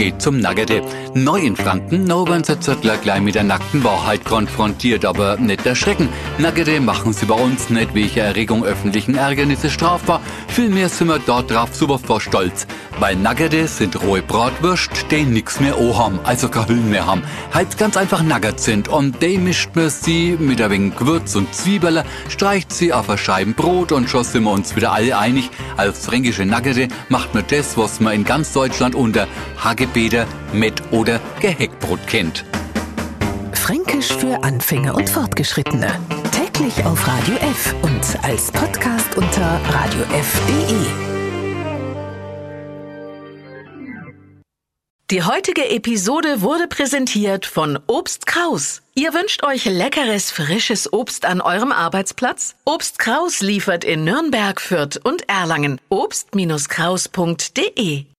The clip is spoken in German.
geht zum Naggete. Neu in Franken, no werden sie gleich mit der nackten Wahrheit konfrontiert, aber nicht erschrecken. Naggete machen sie bei uns nicht welche Erregung öffentlichen Ärgernisse strafbar. Vielmehr sind wir dort drauf super vor Stolz. Weil Naggete sind rohe Bratwürst, die nix mehr O haben, also keine Hüllen mehr haben. Halt ganz einfach Nuggets sind und die mischt man sie mit ein wenig Gewürz und Zwiebeln, streicht sie auf eine Scheiben Brot und schon sind wir uns wieder alle einig. Als fränkische Naggete macht man das, was man in ganz Deutschland unter Hagebeder, Met oder Geheckbrot kennt. Fränkisch für Anfänger und Fortgeschrittene. Täglich auf Radio F und als Podcast unter radiof.de. Die heutige Episode wurde präsentiert von Obst Kraus. Ihr wünscht euch leckeres, frisches Obst an eurem Arbeitsplatz? Obst Kraus liefert in Nürnberg, Fürth und Erlangen. Obst-Kraus.de